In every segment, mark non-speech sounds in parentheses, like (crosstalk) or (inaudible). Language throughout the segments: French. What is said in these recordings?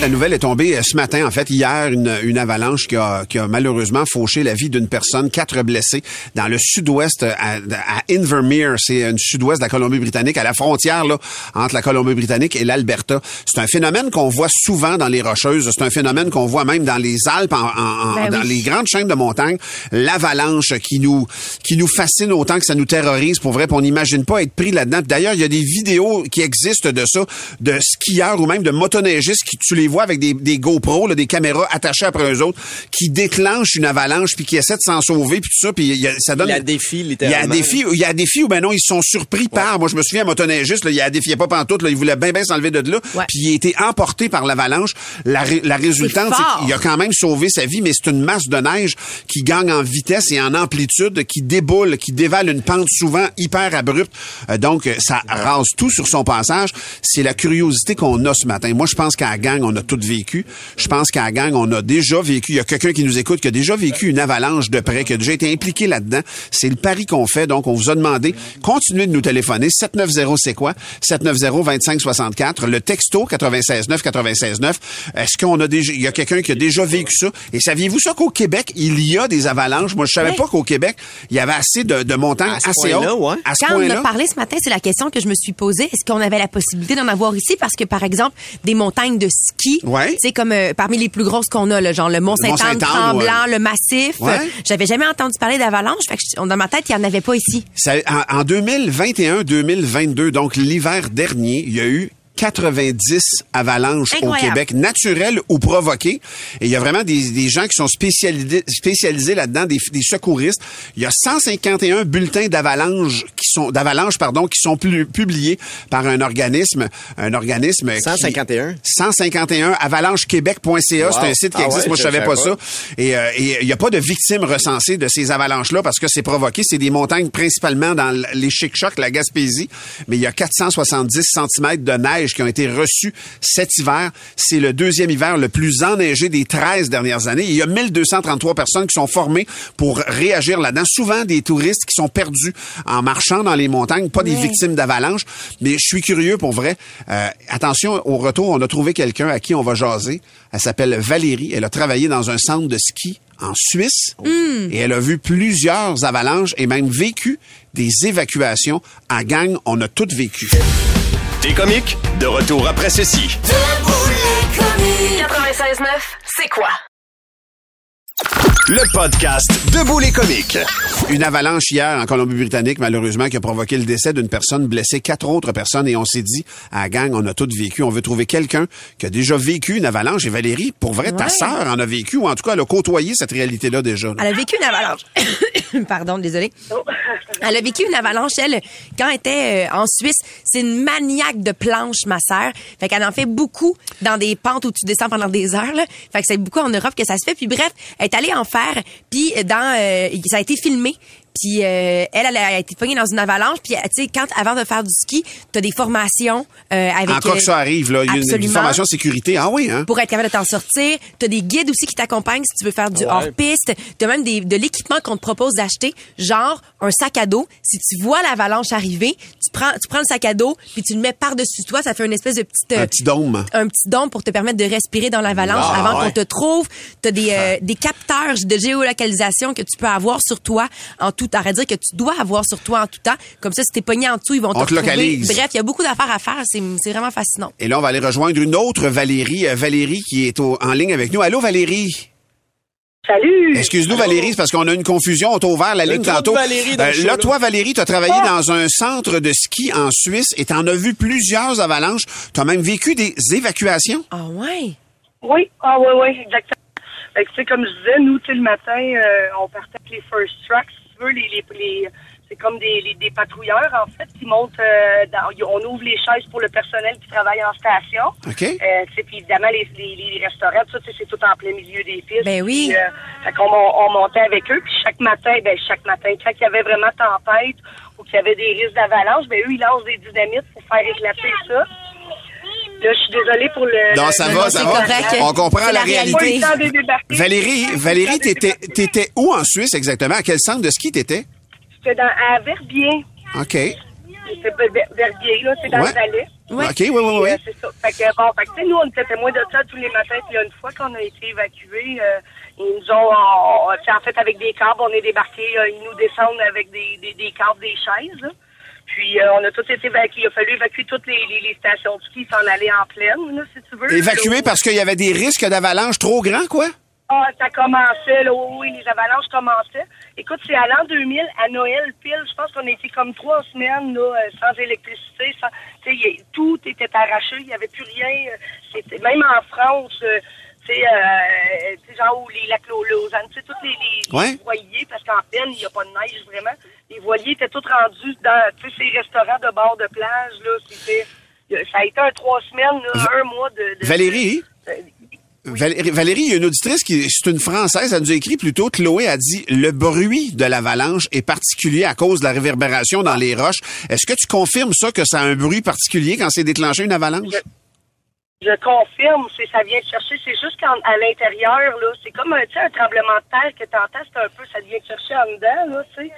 La nouvelle est tombée euh, ce matin, en fait, hier, une, une avalanche qui a, qui a malheureusement fauché la vie d'une personne, quatre blessés, dans le sud-ouest, euh, à, à Invermere, c'est une sud-ouest de la Colombie-Britannique, à la frontière là, entre la Colombie-Britannique et l'Alberta. C'est un phénomène qu'on voit souvent dans les Rocheuses, c'est un phénomène qu'on voit même dans les Alpes, en, en- en- Ben dans oui. les grandes chaînes de montagnes, l'avalanche qui nous qui nous fascine autant que ça nous terrorise, pour vrai, on n'imagine pas être pris là-dedans. D'ailleurs, il y a des vidéos qui existent de ça, de skieurs ou même de motoneigistes qui tu les vois avec des, des GoPro, là, des caméras attachées après eux autres, qui déclenchent une avalanche puis qui essaient de s'en sauver puis tout ça, puis il y a- ça donne. Il y a défi, Il y a littéralement. des filles, il y a des filles où ben non, ils sont surpris par. Moi, je me souviens, un motoneigiste, il y a défié pas pantoute, là, il voulait bien bien s'enlever de là, puis il a été emporté par l'avalanche. La, la résultante, C'est qu'il a quand même sauvé sa vie, mais c'est une masse de neige qui gagne en vitesse et en amplitude, qui déboule, qui dévale une pente souvent hyper abrupte. Euh, donc, ça rase tout sur son passage. C'est la curiosité qu'on a ce matin. Moi, je pense qu'à la gang, on a tout vécu. Je pense qu'à la gang, on a déjà vécu. Il y a quelqu'un qui nous écoute qui a déjà vécu une avalanche de près, qui a déjà été impliqué là-dedans. C'est le pari qu'on fait. Donc, on vous a demandé, continuez de nous téléphoner. 790, c'est quoi? 790-2564. Le texto 969 969. Est-ce qu'on a déjà, il y a quelqu'un qui a déjà vécu ça? Et saviez-vous ça qu'au Québec, il y a des avalanches? Moi, je savais Oui. pas qu'au Québec, il y avait assez de, ce assez ouais. À ce Quand on a parlé ce matin, c'est la question que je me suis posée. Est-ce qu'on avait la possibilité d'en avoir ici? Parce que, par exemple, des montagnes de ski, Ouais. c'est comme euh, parmi les plus grosses qu'on a, là, genre le Mont-Saint-Anne, Mont-Saint-Anne, Tremblant, ouais. le Massif. Ouais. J'avais jamais entendu parler d'avalanche. Fait que dans ma tête, il n'y en avait pas ici. Ça- en, en 2021-2022, donc l'hiver dernier, il y a eu 90 avalanches au. Québec, naturelles ou provoquées. Et il y a vraiment des, des gens qui sont spécialisés, spécialisés là-dedans, des, des secouristes. Il y a 151 bulletins d'avalanche qui sont d'avalanche pardon qui sont pu- publiés par un organisme, un organisme qui- 151. 151 avalanchequebec.ca, c'est un site qui Ah existe, ouais, moi je je savais pas, ça. Et euh, et il n'y a pas de victimes recensées de ces avalanches-là parce que c'est provoqué. C'est des montagnes principalement dans les Chic-Chocs, la Gaspésie. Mais il y a 470 cm de neige qui ont été reçus cet hiver. C'est le deuxième hiver le plus enneigé des 13 dernières années. Il y a 1233 personnes qui sont formées pour réagir là-dedans. Souvent des touristes qui sont perdus en marchant dans les montagnes, pas des victimes d'avalanches. Mais je suis curieux pour vrai. Euh, attention, au retour, on a trouvé quelqu'un à qui on va jaser. Elle s'appelle Valérie. Elle a travaillé dans un centre de ski en Suisse et elle a vu plusieurs avalanches et même vécu des évacuations. À gang, on a toutes vécu. T'es comiques, de retour après ceci. Debout les comiques. 96.9, c'est quoi? Le podcast Debout les comiques. Une avalanche hier en Colombie-Britannique, malheureusement, qui a provoqué le décès d'une personne, blessé quatre autres personnes, et on s'est dit, à la gang, on a toutes vécu. On veut trouver quelqu'un qui a déjà vécu une avalanche. Et Valérie, pour vrai, ta sœur en a vécu, ou en tout cas, elle a côtoyé cette réalité-là déjà. là. Elle a vécu une avalanche. (laughs) Pardon, désolée. Elle a vécu une avalanche, elle, quand elle était euh, en Suisse. C'est une maniaque de planches, ma sœur. Fait qu'elle en fait beaucoup dans des pentes où tu descends pendant des heures. Fait que c'est beaucoup en Europe que ça se fait. Puis bref, elle est allée en faire. Puis dans, euh, ça a été filmé. Puis euh, elle, elle a été pognée dans une avalanche. Puis tu sais, quand avant de faire du ski, t'as des formations euh, avec. En cas que ça arrive, là, il y a une- formation de sécurité. Ah oui, hein? pour être capable de t'en sortir. T'as des guides aussi qui t'accompagnent si tu veux faire du Ouais. hors-piste. T'as même des, de l'équipement qu'on te propose d'acheter, genre un sac à dos. Si tu vois l'avalanche arriver, tu prends, tu prends le sac à dos puis tu le mets par-dessus toi. Ça fait une espèce de petite... Un petit dôme. Un petit dôme pour te permettre de respirer dans l'avalanche Ah, avant ouais. qu'on te trouve. T'as des, euh, des capteurs de géolocalisation que tu peux avoir sur toi en tout temps. À dire que tu dois avoir sur toi en tout temps. Comme ça, si t'es pogné en dessous, ils vont On te te localise. Bref, il y a beaucoup d'affaires à faire. C'est vraiment fascinant. Et là, on va aller rejoindre une autre Valérie. Euh, Valérie qui est au- en ligne avec nous. Allô, Valérie? Salut! Excuse-nous, Valérie, c'est parce qu'on a une confusion. On t'a ouvert la ligne tantôt. Valérie dans show, là, toi, Valérie, tu as travaillé dans un centre de ski en Suisse et tu en as vu plusieurs avalanches. Tu as même vécu des évacuations? Ah ouais? Oui, ah oui, oui, exactement. Fait que, tu sais, comme je disais, nous, tu sais, le matin, euh, on partait avec les first tracks, les, les, les- c'est comme des, les- des patrouilleurs, en fait, qui montent, euh, dans, on ouvre les chaises pour le personnel qui travaille en station. OK? Euh, puis évidemment, les, les, les restaurants, tout ça, c'est tout en plein milieu des pistes. Ben oui. Puis, euh, fait qu'on on montait avec eux, puis chaque matin, ben chaque matin, quand il y avait vraiment tempête ou qu'il y avait des risques d'avalanche, ben eux, ils lancent des dynamites pour faire éclater ça. Là, je suis désolée pour le... Non, ça le- va, ça c'est va. correct. On comprend C'est la réalité. Valérie, Valérie, t'étais, t'étais où en Suisse exactement? À quel centre de ski t'étais? C'était dans, à Verbier. OK. Ver- Verbier, là, c'est dans Ouais. le Valais. Ouais. OK, oui, oui, oui. Euh, c'est ça. Fait que, bon, fait que, nous, on était témoins de ça tous les matins. Puis, là, une fois qu'on a été évacués, euh, ils nous ont, on- sais, en fait, avec des câbles, on est débarqués, euh, ils nous descendent avec des, des, des câbles, des chaises, là. Puis, euh, on a tous été évacués. Il a fallu évacuer toutes les, les, les stations de ski, s'en aller en pleine, là, si tu veux. Évacué Là, parce qu'il y avait des risques d'avalanche trop grands, quoi? Ah, ça commençait, là, oui, les avalanches commençaient. Écoute, c'est à l'an 2000, à Noël, pile, je pense qu'on a été comme trois semaines, là, euh, sans électricité, sans, tout était arraché, il n'y avait plus rien. euh, C'était, même en France, tu sais, euh, genre, où les lacs Lau- Lausanne, tu sais, tous les, les, Ouais. les voiliers, parce qu'en peine, il n'y a pas de neige, vraiment. Les voiliers étaient tous rendus dans, tu sais, ces restaurants de bord de plage, là, c'était, ça a été un trois semaines, là, un mois de... de- Valérie? euh, Valérie, Valérie, il y a une auditrice qui, c'est une Française, elle nous a écrit plutôt, Chloé a dit, le bruit de l'avalanche est particulier à cause de la réverbération dans les roches. Est-ce que tu confirmes ça, que ça a un bruit particulier quand c'est déclenché une avalanche? Je confirme, c'est ça vient te chercher. C'est juste qu'à l'intérieur, là, c'est comme un, tu sais, un tremblement de terre que t'entends, c'est un peu, ça vient te chercher en dedans, là, tu sais.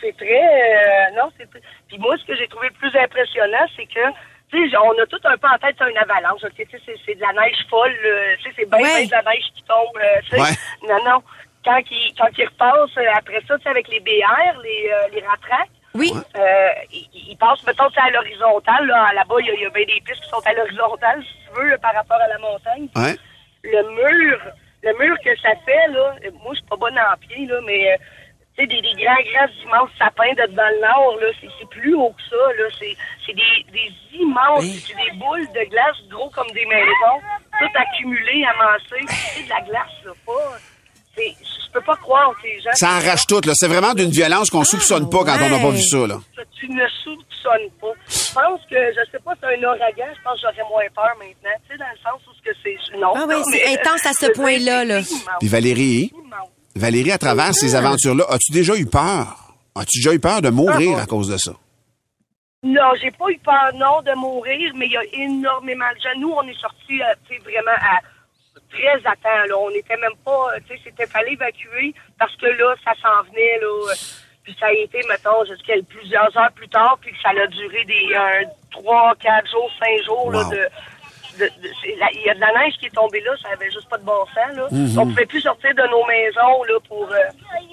C'est très, euh, non, c'est. Puis moi, ce que j'ai trouvé le plus impressionnant, c'est que, tu sais, on a tout un peu en tête c'est une avalanche. ok, Tu sais, c'est, c'est de la neige folle, euh, tu sais, c'est bien, Ouais. de la neige qui tombe. euh, tu sais. Ouais. Non, non. Quand ils, quand ils repassent euh, après ça, tu sais, avec les BR, les, euh, les ratraques, Oui. euh, ils, ils passent, mettons, à l'horizontale. Là, là-bas, il y, a- il y a bien des pistes qui sont à l'horizontale, si tu veux, là, par rapport à la montagne. Ouais. Le mur, le mur que ça fait, là, moi, je suis pas bonne en pied, là, mais, euh, tu sais, des, des grands, grands, immenses sapins de dans le nord, là, c'est, plus haut que ça, là. C'est, c'est des, des immenses, c'est des boules de glace gros comme des maisons, toutes accumulées, amassées. C'est de la glace, là, pas... Je peux pas croire que les gens... Ça arrache tout, là. C'est vraiment d'une violence qu'on soupçonne pas quand on n'a pas vu ça, là. tu ne soupçonnes pas. Je pense que, je sais pas, c'est un ouragan, je pense que j'aurais moins peur maintenant. Tu sais, dans le sens où ce que c'est. Non. Ah ouais, non, c'est mais- intense à ce point-là, là. Puis Valérie. Valérie, à travers ces aventures-là, as-tu déjà eu peur? As-tu déjà eu peur de mourir à cause de ça? Non, j'ai pas eu peur, non, de mourir, mais il y a énormément de gens. Nous, on est sortis, euh, tu sais, vraiment à très à temps, là. On n'était même pas, euh, tu sais, c'était fallait évacuer parce que là, ça s'en venait, là. Puis ça a été, mettons, jusqu'à plusieurs heures plus tard, puis que ça a duré des trois, quatre jours, cinq jours, là, Wow. de... Il y a de la neige qui est tombée là, ça avait juste pas de bon sens, là. Mhm. On pouvait plus sortir de nos maisons, là, pour... euh,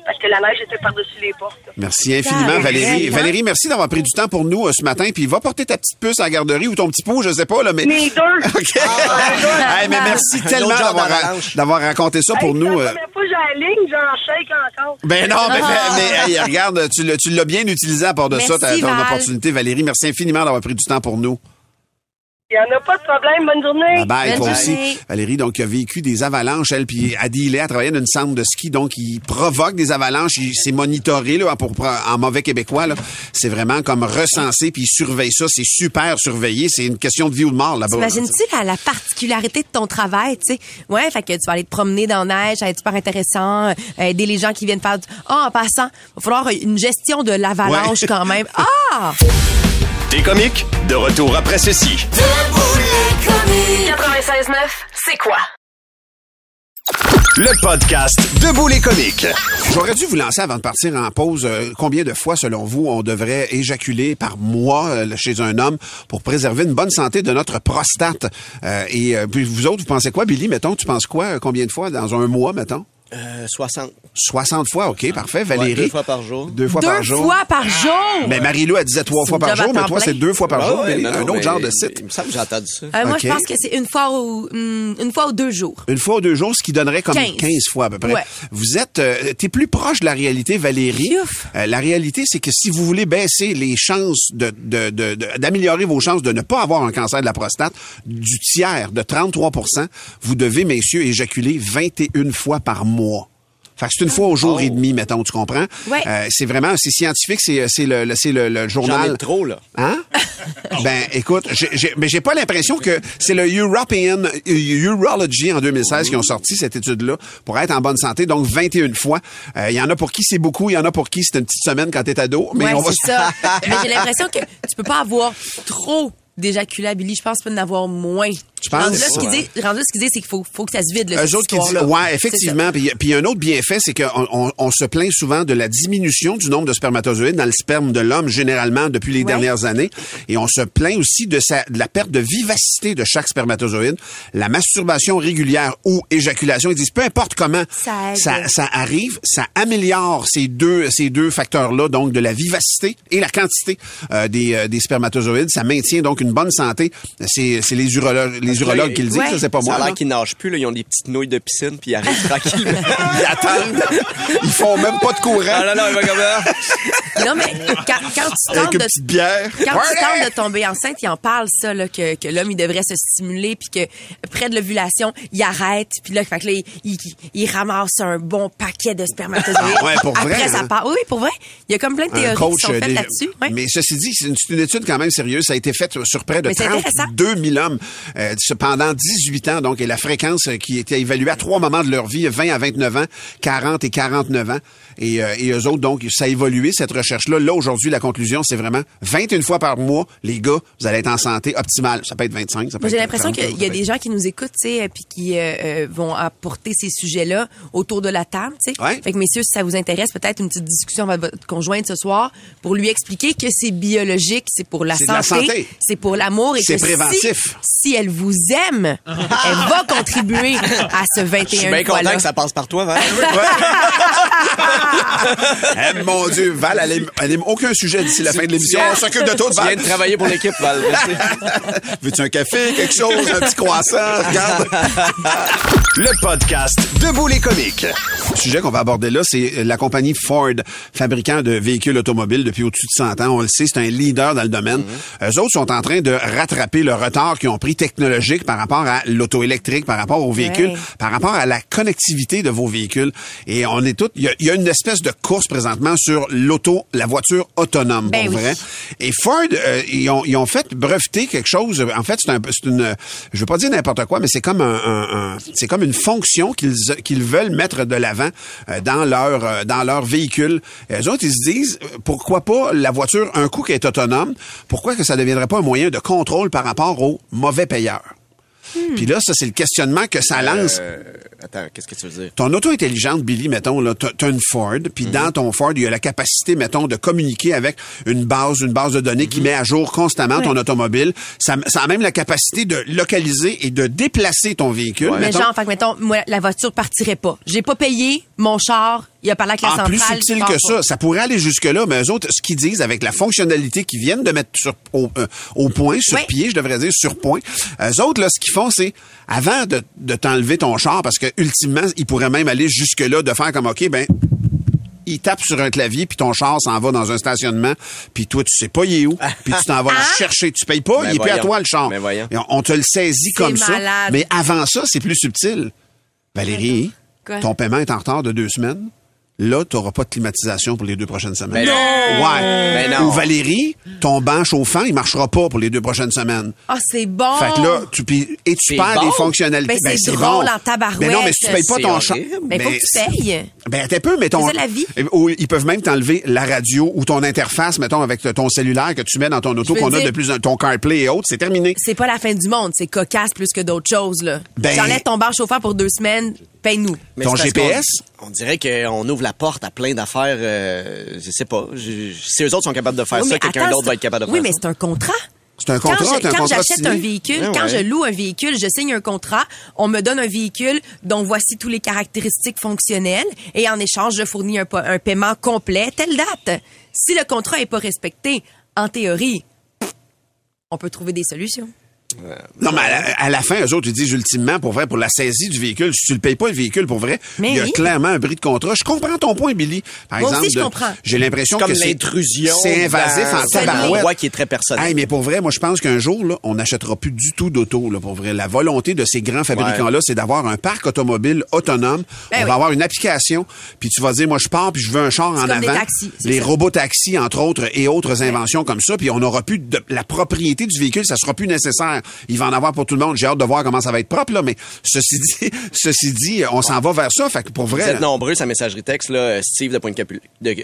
parce que la neige était par-dessus les portes. Merci infiniment, Ah, Valérie. vraiment? Valérie, merci d'avoir pris du temps pour nous euh, ce matin. Puis va porter ta petite puce à la garderie ou ton petit pot, je sais pas, là, mais... Les deux! (laughs) OK. Hey, mais merci tellement d'avoir, raconté ça pour Hey, nous. Euh. la première fois que j'ai la ligne, j'en shake encore. Ben non, mais, Ah. mais, hey, regarde, tu l'as, tu l'as bien utilisé à part de ça, ta, Merci, ton Val. opportunité, Valérie. Merci infiniment d'avoir pris du temps pour nous. Il n'y en a pas de problème. Bonne journée. Bye bye, Bonne toi journée. aussi. Valérie, donc, qui a vécu des avalanches, elle, puis à Dealey, elle travaillait dans une centre de ski, donc, il provoque des avalanches, il s'est monitoré, là, pour, en mauvais québécois, là. C'est vraiment comme recensé, puis il surveille ça, c'est super surveillé, c'est une question de vie ou de mort, là-bas. là, T'imagines-tu la, la particularité de ton travail, tu sais? Ouais, fait que tu vas aller te promener dans la neige, ça va être super intéressant, euh, aider les gens qui viennent faire du... Ah, en passant, va falloir une gestion de l'avalanche Ouais. quand même. (laughs) Ah! Des comiques, de retour après ceci. 96.9, c'est quoi? Le podcast Debout les comiques. J'aurais dû vous lancer avant de partir en pause. euh, combien de fois, selon vous, on devrait éjaculer par mois euh, chez un homme pour préserver une bonne santé de notre prostate? Euh, et euh, puis vous autres, vous pensez quoi, Billy? Mettons, tu penses quoi? euh, Combien de fois dans un mois, mettons? Euh, 60. 60 fois, OK, parfait. Valérie? Ouais, deux fois par jour. Deux fois Deux par jour. fois par jour! Mais Marie-Lou, elle disait trois fois par jour, mais toi, c'est deux fois par Ah jour. ouais, Valérie. non, un non, autre mais genre de site. Il me semble que j'ai entendu ça. Euh, Moi, je pense que c'est une fois ou hum, une fois ou deux jours. Une fois ou deux jours, ce qui donnerait comme 15, 15. fois à peu près. Ouais. Vous êtes, euh, t'es plus proche de la réalité, Valérie. Euh, la réalité, c'est que si vous voulez baisser les chances de, de- de- de- d'améliorer vos chances de ne pas avoir un cancer de la prostate du tiers, de 33% vous devez, messieurs, éjaculer 21 fois par mois. Fait que c'est une fois au jour Oh. et demi, mettons, tu comprends? Ouais. Euh, c'est vraiment, c'est scientifique, c'est, c'est le, le- c'est le, le J'en ai journal. trop, là. Hein? (laughs) ben, écoute, j'ai, j'ai, mais j'ai pas l'impression que c'est le European Urology en 2016 qui ont sorti cette étude-là pour être en bonne santé. Donc, 21 fois. Euh, Il y en a pour qui c'est beaucoup, il y en a pour qui c'est une petite semaine quand t'es ado. Mais ouais, on va c'est ça. (laughs) Mais j'ai l'impression que tu peux pas avoir trop d'éjaculats, Billy. Je pense que tu peux en avoir moins. Tu penses? Rendu là, ce qu'ils disent, ce disent, c'est qu'il faut, faut que ça se vide, là, Eux autres qui disent, ouais, effectivement. Puis puis un autre bienfait, c'est qu'on on, on se plaint souvent de la diminution du nombre de spermatozoïdes dans le sperme de l'homme généralement depuis les Ouais. dernières années, et on se plaint aussi de, sa, de la perte de vivacité de chaque spermatozoïde. La masturbation régulière ou éjaculation, ils disent peu importe comment Ça ça, ça arrive, ça améliore ces deux ces deux facteurs-là, donc de la vivacité et la quantité euh, des, euh, des spermatozoïdes. Ça maintient donc une bonne santé. C'est c'est les urologues les urologues qui le disent, Ouais. ça c'est pas Ça moi. a là. l'air qu'ils nagent plus, là. Ils ont des petites nouilles de piscine, puis ils arrivent tranquillement. (laughs) Ils attendent. Ils font même pas de courant. Ah non, non, il va comme ça. ça. Non, mais quand, quand tu tentes de bière. Quand tu tentes de tomber enceinte, il en parle ça là, que, que l'homme il devrait se stimuler puis que près de l'ovulation, il arrête puis là, fait que là il, il, il ramasse un bon paquet de spermatozoïdes. Ah ouais, pour vrai, Après ça hein? part. Oui, pour vrai. Il y a comme plein de théories coach qui sont euh, faites des- là-dessus. Ouais. Mais ceci dit, c'est une, étude quand même sérieuse. Ça a été fait sur près de Mais c'est intéressant. 32 000 hommes euh, pendant 18 ans. Donc, et la fréquence qui était évaluée à trois moments de leur vie, 20 à 29 ans, 40 et 49 ans. Et, euh, et eux autres, donc, ça a évolué, cette recherche-là. Là, aujourd'hui, la conclusion, c'est vraiment 21 fois par mois, les gars, vous allez être en santé optimale. Ça peut être 25, ça peut j'ai l'impression 30, qu'il y a des gens qui nous écoutent, tu sais, puis qui euh, euh, vont apporter ces sujets-là autour de la table, tu sais. Ouais. Fait que messieurs, si ça vous intéresse, peut-être une petite discussion avec votre conjointe ce soir pour lui expliquer que c'est biologique, c'est pour la santé, santé. c'est pour l'amour et C'est si- préventif. Si, elle vous aime, elle va contribuer à ce 21 Je suis bien content que ça passe par toi, Val. (laughs) Eh, mon Dieu, Val, elle aime, elle aime aucun sujet d'ici la fin de l'émission. On s'occupe de tout, Tu viens Val. de travailler pour l'équipe, Val. (laughs) Veux-tu un café, quelque chose, un petit croissant? Regarde. Le podcast Debout les comiques. Le sujet qu'on va aborder là, c'est la compagnie Ford, fabricant de véhicules automobiles depuis au-dessus de 100 ans. On le sait, c'est un leader dans le domaine. Mhm. Eux autres sont en train de rattraper le retard qu'ils ont pris par rapport à l'auto électrique, par rapport aux véhicules, Ouais. par rapport à la connectivité de vos véhicules. Et on est tous, il y y a une espèce de course présentement sur l'auto, la voiture autonome, Ben pour oui. vrai. Et Ford, euh, ils, ont, ils ont fait breveter quelque chose. En fait, c'est un, c'est une, je veux pas dire n'importe quoi, mais c'est comme un, un- un- c'est comme une fonction qu'ils qu'ils veulent mettre de l'avant euh, dans leur euh, dans leur véhicule. Et eux autres, ils se disent pourquoi pas la voiture un coup qui est autonome, pourquoi que ça ne deviendrait pas un moyen de contrôle par rapport aux mauvais payeurs? Puis là, ça c'est le questionnement que ça lance. Euh, attends, qu'est-ce que tu veux dire? Ton auto intelligente, Billy, mettons, là, t'as une Ford, puis dans ton Ford, il y a la capacité, mettons, de communiquer avec une base, une base de données qui met à jour constamment ton automobile. Ça, ça a même la capacité de localiser et de déplacer ton véhicule. Mais mettons. genre, fait que, mettons, moi, la voiture partirait pas. J'ai pas payé mon char, il a parlé avec la En centrale. plus subtil que pas. ça, ça pourrait aller jusque-là, mais eux autres, ce qu'ils disent avec la fonctionnalité qu'ils viennent de mettre sur, au, euh, au point, sur Oui. pied, je devrais dire sur point, eux autres, là, ce qu'ils font, c'est, avant de, de t'enlever ton char, parce que ultimement, ils pourraient même aller jusque-là de faire comme, OK, ben, il tape sur un clavier, puis ton char s'en va dans un stationnement, puis toi, tu sais pas il est où, (laughs) puis tu t'en vas le chercher. Tu payes pas, Ben il est plus à toi, le char. Ben voyons. Et on, on te le saisit comme ça. Mais avant ça, c'est plus subtil. Valérie, Quoi? ton paiement est en retard de deux semaines. Là, tu n'auras pas de climatisation pour les deux prochaines semaines. Ben non! Ouais. Ben non. Ou Valérie, ton banc chauffant, il marchera pas pour les deux prochaines semaines. Ah, c'est bon. Fait que là, tu, et tu C'est perds bon. les fonctionnalités. Ben, c'est drôle en tabarouette. Mais non, mais si tu payes pas ton char. horrible. Mais faut que tu payes. Ben, t'es peu, mais ton. La vie. Ou ils peuvent même t'enlever la radio ou ton interface, mettons, avec ton cellulaire que tu mets dans ton auto, qu'on a de plus en ton CarPlay et autres. C'est terminé. C'est pas la fin du monde, c'est cocasse plus que d'autres choses, là. Ben- J'enlève ton bar chauffeur pour deux semaines, paye-nous. Mais Ton GPS? On, dirait qu'on ouvre la porte à plein d'affaires. euh, je sais pas. Je- je- si eux autres sont capables de faire Oui, ça, mais quelqu'un d'autre va être capable de Oui, faire mais ça. c'est un contrat. C'est un Quand contrat, je- c'est un quand contrat j'achète signé. un véhicule, quand ouais. je loue un véhicule, je signe un contrat, on me donne un véhicule dont voici tous les caractéristiques fonctionnelles et en échange, je fournis un, pa- un paiement complet, telle date. Si le contrat est pas respecté, en théorie, on peut trouver des solutions. Non, mais à la, à la fin, eux autres, ils disent ultimement, pour vrai, pour la saisie du véhicule, si tu le payes pas le véhicule, pour vrai, Mais il y a oui. clairement un bris de contrat. Je comprends ton point, Billy. Par Moi exemple, aussi, je de- comprends. j'ai l'impression que c'est l'intrusion. C'est invasif en C'est un tabarouette. endroit qui est très personnel. Hey, mais pour vrai, moi, je pense qu'un jour, là, on n'achètera plus du tout d'auto, là, pour vrai. La volonté de ces grands fabricants-là, c'est d'avoir un parc automobile autonome. Ben on oui. va avoir une application, puis tu vas dire, moi, je pars, puis je veux un char en comme avant. des taxis, Les ça. robots taxis, entre autres, et autres inventions comme ça, puis on n'aura plus de, la propriété du véhicule, ça sera plus nécessaire. Il va en avoir pour tout le monde. J'ai hâte de voir comment ça va être propre, là, mais ceci dit, (laughs) ceci dit, on s'en va vers ça, fait que pour Vous vrai. êtes nombreux, sa messagerie texte, là, Steve de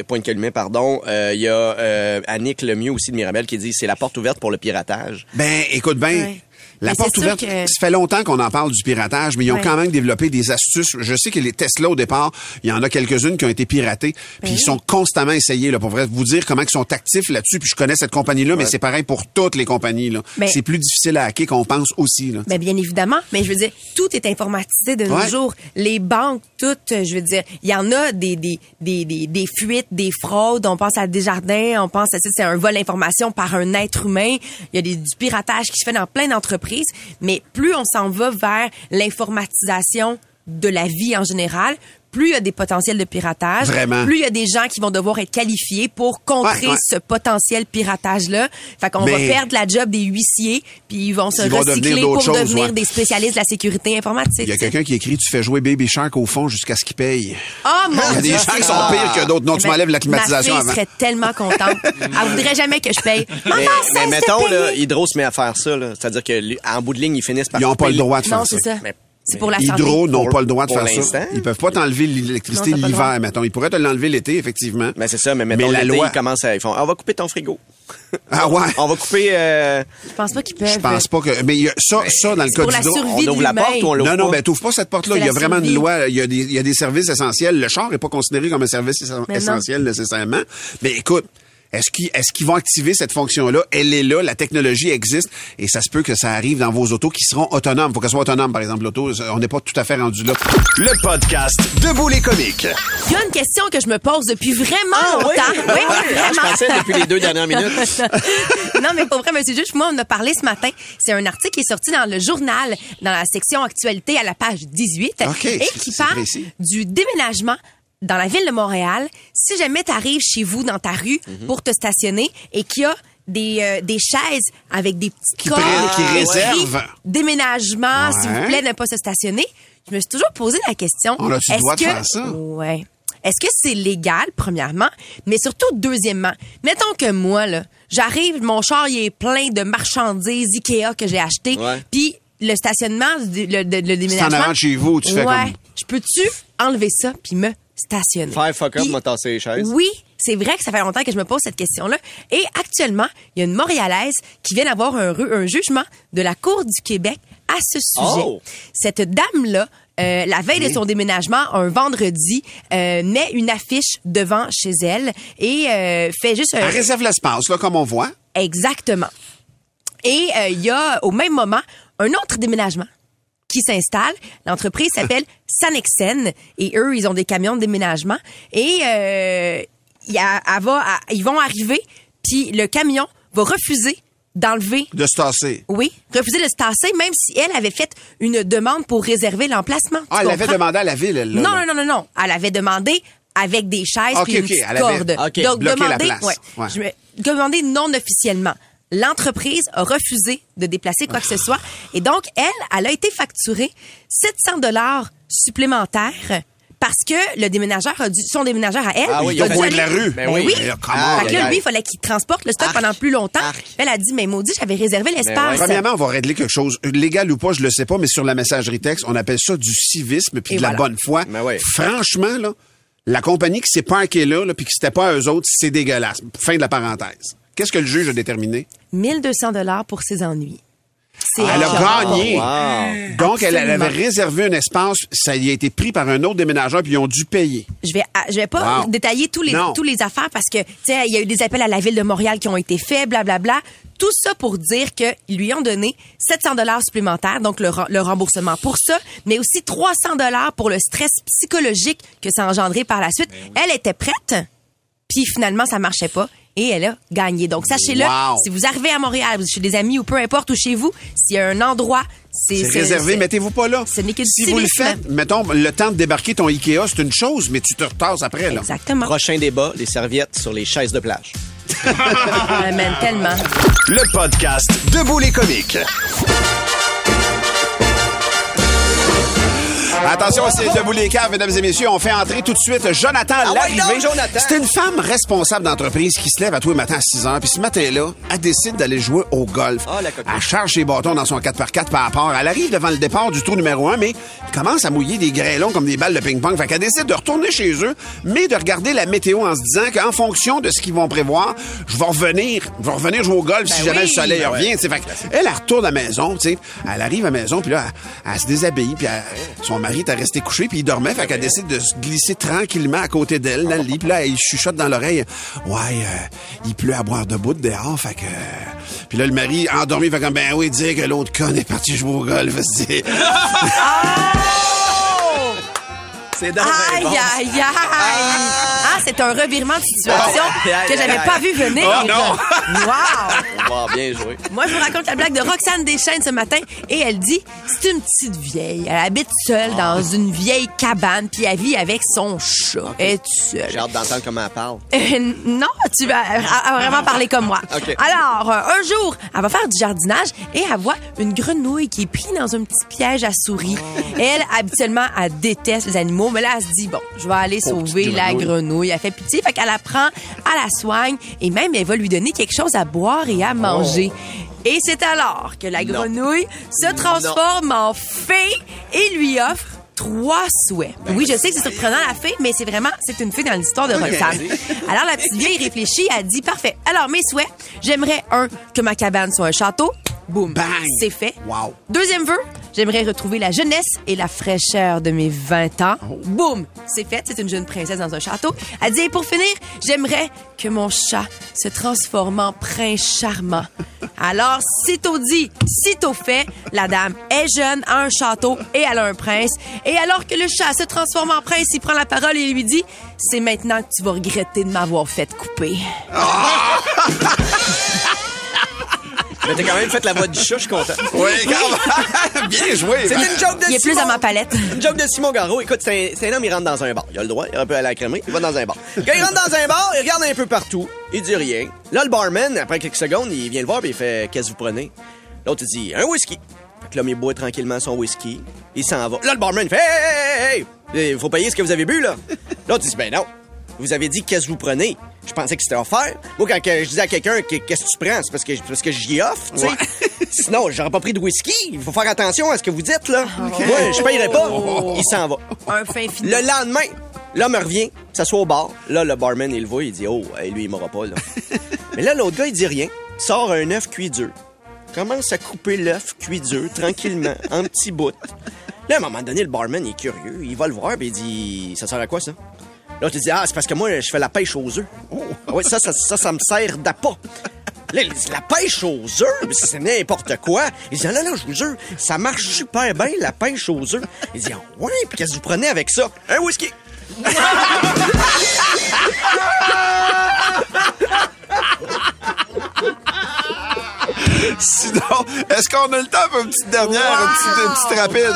Pointe-Calumet, pardon. Euh, Il y a euh, Annick Lemieux aussi de Mirabel qui dit c'est la porte ouverte pour le piratage. Ben, écoute bien. Ouais. La Mais porte ouverte, que- ça fait longtemps qu'on en parle du piratage, mais ils ont Ouais. quand même développé des astuces. Je sais que les Tesla, au départ, il y en a quelques-unes qui ont été piratées, puis Ben ils sont constamment essayés, là, pour vrai, vous dire comment ils sont actifs là-dessus, puis je connais cette compagnie-là, mais c'est pareil pour toutes les compagnies, là. Ben- c'est plus difficile à hacker qu'on pense aussi, là. Ben bien évidemment, mais je veux dire, tout est informatisé de nos jours. Les banques, toutes, je veux dire, il y en a des, des, des, des, des fuites, des fraudes. On pense à Desjardins, on pense à ça, c'est un vol d'information par un être humain. Il y a des, du piratage qui se fait dans plein d'entreprises. Mais plus on s'en va vers l'informatisation de la vie en général, plus il y a des potentiels de piratage, Vraiment. plus il y a des gens qui vont devoir être qualifiés pour contrer Ouais, ouais. ce potentiel piratage-là. Fait qu'on va perdre la job des huissiers, puis ils vont se Ils vont devenir recycler pour choses, devenir ouais. des spécialistes de la sécurité informatique. Il y a quelqu'un qui écrit, tu fais jouer Baby Shark au fond jusqu'à ce qu'il paye. Oh (laughs) mon Il y a des gens qui sont pires que d'autres. Non, tu Eh ben, m'enlèves la climatisation Ma fille avant. serait tellement contente. Elle voudrait jamais que je paye. (laughs) Maman, Mais, mettons, là, Hydro se met à faire ça. là. C'est-à-dire que lui, en bout de ligne, ils finissent par Ils n'ont pas le droit de faire Non, ça. c'est ça. Mais- C'est pour la santé. Hydro n'ont pas le droit de faire ça. Ils peuvent pas t'enlever l'électricité l'hiver, mettons. Ils pourraient te l'enlever l'été, effectivement. Mais c'est ça, mais mettons, la loi. ils commencent à... Ils font, Ah, on va couper ton frigo. (laughs) Ah ouais. On va couper... euh, Je pense pas qu'ils peuvent. Je pense pas que. Mais il y a ça, ça dans le cas pour la d'Hydro. survie on de ouvre la porte ou on l'ouvre Non, non, ben t'ouvres pas cette porte-là. Il y a vraiment une loi. Il y, a des, il y a des services essentiels. Le char est pas considéré comme un service essentiel nécessairement. Mais écoute. Est-ce qu'ils est-ce qu'ils vont activer cette fonction-là? Elle est là, la technologie existe et ça se peut que ça arrive dans vos autos qui seront autonomes. faut qu'elles soient autonomes, par exemple, l'auto. On n'est pas tout à fait rendu là. Le podcast Debout les comiques. Il y a une question que je me pose depuis vraiment Ah longtemps. Ah oui? Vraiment. je pensais depuis les deux dernières (laughs) minutes. non, mais pour vrai, monsieur Juge, moi, on en a parlé ce matin. C'est un article qui est sorti dans le journal, dans la section actualité à la page 18, OK, et qui parle précis. du déménagement dans la ville de Montréal. Si jamais tu arrives chez vous, dans ta rue, Mhm. pour te stationner et qu'il y a des, euh, des chaises avec des petites Qui pré- qui réservent. déménagement, s'il vous Ouais. plaît, ne pas se stationner. Je me suis toujours posé la question. On a-tu le est-ce droit de que- faire ça? Ouais. Est-ce que c'est légal, premièrement, mais surtout, deuxièmement, mettons que moi, là, j'arrive, mon char, il est plein de marchandises Ikea que j'ai acheté, Ouais. puis le stationnement, le, le, le déménagement... en avant chez vous, tu fais ouais. comme- Je peux-tu enlever ça puis me stationner? Faire fuck up, Puis- m'a tassé les chaises. oui, c'est vrai que ça fait longtemps que je me pose cette question-là. Et actuellement, il y a une Montréalaise qui vient d'avoir un, jugement de la Cour du Québec à ce sujet. Oh! Cette dame-là, euh, la veille de son déménagement, un vendredi, euh, met une affiche devant chez elle et euh, fait juste... un- Elle réserve l'espace, là, comme on voit. Exactement. Et euh, il y a au même moment un autre déménagement qui s'installe. L'entreprise s'appelle Sanexen et eux, ils ont des camions de déménagement et euh, il y a- elle va, elle- ils vont arriver puis le camion va refuser d'enlever De se tasser. oui, refuser de se tasser, même si elle avait fait une demande pour réserver l'emplacement. Ah, elle avait demandé à la ville, elle, là. Non, là. non, non, non, non. Elle avait demandé avec des chaises Ok, puis une ok, petite elle avait- corde. Donc, la demander, place. ouais, Ouais. je me- demander non officiellement. L'entreprise a refusé de déplacer quoi que ce soit. Et donc, elle, elle a été facturée 700 dollars supplémentaires parce que le déménageur a dû, son déménageur à elle, Ah oui, il a de la rue. Ben Ben oui. oui. On, Fait que là, lui, il fallait qu'il transporte le stock Arc. pendant plus longtemps. Arc. Elle a dit, mais maudit, j'avais réservé l'espace. ouais. Premièrement, on va régler quelque chose. Légal ou pas, je le sais pas, mais sur la messagerie texte, on appelle ça du civisme puis Et de la voilà. bonne foi. Ben ouais. Franchement, là, la compagnie qui s'est parquée là, là puis qui c'était pas à eux autres, c'est dégueulasse. Fin de la parenthèse. Qu'est-ce que le juge a déterminé? 1200 dollars pour ses ennuis. C'est Elle a gagné. Wow. Donc, elle, avait réservé un espace, ça y a été pris par un autre déménageur, puis ils ont dû payer. Je vais, ah, je vais pas Wow. détailler tous les, Non. tous les affaires parce que, tu sais, il y a eu des appels à la ville de Montréal qui ont été faits, blablabla. Tout ça pour dire qu'ils lui ont donné 700 dollars supplémentaires, donc le, le remboursement pour ça, mais aussi 300 dollars pour le stress psychologique que ça a engendré par la suite. Elle était prête, puis finalement, ça marchait pas. Et elle a gagné. Donc, sachez-le, Wow. si vous arrivez à Montréal, chez des amis ou peu importe où chez vous, s'il y a un endroit, c'est C'est réservé, mettez-vous pas là. Ce n'est que du Si vous le faites, mettons, le temps de débarquer ton Ikea, c'est une chose, mais tu te retasses après, là. Exactement. Prochain débat, les serviettes sur les chaises de plage. (laughs) Ah, man, tellement. Le podcast Debout les comiques. Attention, c'est debout les caves, mesdames et messieurs. On fait entrer tout de suite Jonathan Ah l'arrivée. Jonathan. C'est une femme responsable d'entreprise qui se lève à tous les matins à 6 heures. Puis ce matin-là, elle décide d'aller jouer au golf. Ah, la elle charge ses bâtons dans son 4x4 par rapport. Elle arrive devant le départ du tour numéro 1, mais il commence à mouiller des grêlons comme des balles de ping-pong. Fait qu'elle décide de retourner chez eux, mais de regarder la météo en se disant qu'en fonction de ce qu'ils vont prévoir, je vais revenir, je vais revenir jouer au golf si jamais oui. le soleil Ben revient. Fait elle, elle retourne à la maison, tu sais. Elle arrive à la maison, puis là, elle, elle se déshabille, puis elle- son mari était resté couché, puis il dormait, fait qu'elle décide de se glisser tranquillement à côté d'elle dans le lit, puis là, il chuchote dans l'oreille, ouais, euh, il pleut à boire debout de dehors, fait que... Puis là, le mari, endormi, fait comme, ben oui, dire que l'autre con est parti jouer au golf, (laughs) c'est... (laughs) C'est dans Aïe, aïe, aïe! Ah, c'est un revirement de situation que j'avais pas vu venir. Oh, non. (laughs) Wow! Wow, bien joué. Moi, je vous raconte la blague de Roxane Deschaines ce matin et elle dit c'est une petite vieille. Elle habite seule dans une vieille cabane puis elle vit avec son chat. Elle est seule. J'ai hâte d'entendre comment elle parle. Euh, non, tu vas vraiment parler comme moi. Alors, euh, un jour, elle va faire du jardinage et elle voit une grenouille qui est prise dans un petit piège à souris. Elle, habituellement, elle déteste les animaux, mais là, elle se dit, bon, je vais aller sauver la grenouille. Grenouille. Elle fait pitié, fait qu'elle la prend, elle la soigne et même elle va lui donner quelque chose à boire et à manger. Et c'est alors que la grenouille se transforme en fée et lui offre trois souhaits. oui, je sais que c'est surprenant la fée, mais c'est vraiment, c'est une fée dans l'histoire de Roxane. Alors la petite vieille réfléchit, elle dit parfait. Alors mes souhaits, j'aimerais un que ma cabane soit un château. Boum, c'est fait. Wow. Deuxième vœu, j'aimerais retrouver la jeunesse et la fraîcheur de mes 20 ans. Boum, c'est fait. C'est une jeune princesse dans un château. Elle dit et pour finir, j'aimerais que mon chat se transforme en prince charmant. (laughs) Alors, sitôt dit, sitôt fait, la dame est jeune, a un château et elle a un prince. Et alors que le chat se transforme en prince, il prend la parole et lui dit C'est maintenant que tu vas regretter de m'avoir fait couper. (laughs) Mais t'as quand même fait la voix du chat, je suis content. Oui, quand même. (laughs) Bien joué. C'est une joke de Il est plus Simon. à ma palette. Une joke de Simon Garot. Écoute, c'est un, homme, il rentre dans un bar. Il a le droit, il a un peu à la crèmerie, il va dans un bar. Quand il rentre dans un bar, il regarde un peu partout, il dit rien. Là, le barman, après quelques secondes, il vient le voir et il fait Qu'est-ce que vous prenez? L'autre, il dit Un whisky. Fait que l'homme, il boit tranquillement son whisky. Il s'en va. Là, le barman, il fait Hey, hey, hey, hey, faut payer ce que vous avez bu, là. L'autre, il dit Ben non. Vous avez dit Qu'est-ce que vous prenez? Je pensais que c'était offert. Moi, quand je disais à quelqu'un que- Qu'est-ce que tu prends C'est parce que, parce que j'y offre, tu sais. (laughs) Sinon, j'aurais pas pris de whisky. Il faut faire attention à ce que vous dites, là. Moi, je payerai pas. Il s'en va. Un fin fini. Le lendemain, l'homme revient, s'assoit au bar. Là, le barman, il le voit, il dit Oh, lui, il m'aura pas, là. (laughs) Mais là, l'autre gars, il dit rien. Il sort un œuf cuit dur. Commence à couper l'œuf cuit dur, tranquillement, (laughs) en petits bouts. Là, à un moment donné, le barman, il est curieux. Il va le voir, puis il dit Ça sert à quoi, ça? L'autre, il dit Ah, c'est parce que moi, je fais la pêche aux œufs. Oui, ça, ça, ça, ça me sert d'appât. Là, il dit, la pêche aux œufs, mais c'est n'importe quoi. Il dit, non, non, je vous jure, ça marche super bien, la pêche aux œufs. Il dit, ah, ouais, puis qu'est-ce que vous prenez avec ça? Un whisky. (laughs) Sinon, est-ce qu'on a le temps pour une petite dernière, une, petite, une petite rapide?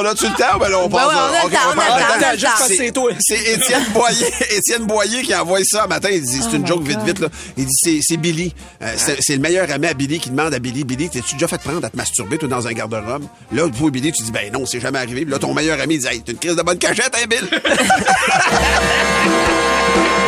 On a-tu le temps? Ben là, on passe. ouais, on on le temps, on a le c'est toi. C'est Étienne Boyer, (laughs) Étienne Boyer qui envoie ça un matin. Il dit, c'est une joke vite, vite, là. Il dit, c'est, Billy. Euh, c'est, le meilleur ami à Billy qui demande à Billy, Billy, t'es-tu déjà fait prendre à te masturber, toi, dans un garde-robe? Là, toi, Billy, tu dis, ben non, c'est jamais arrivé. Puis là, ton meilleur ami, il dit, hey, t'as une crise de bonne cachette, hein, Bill? (laughs)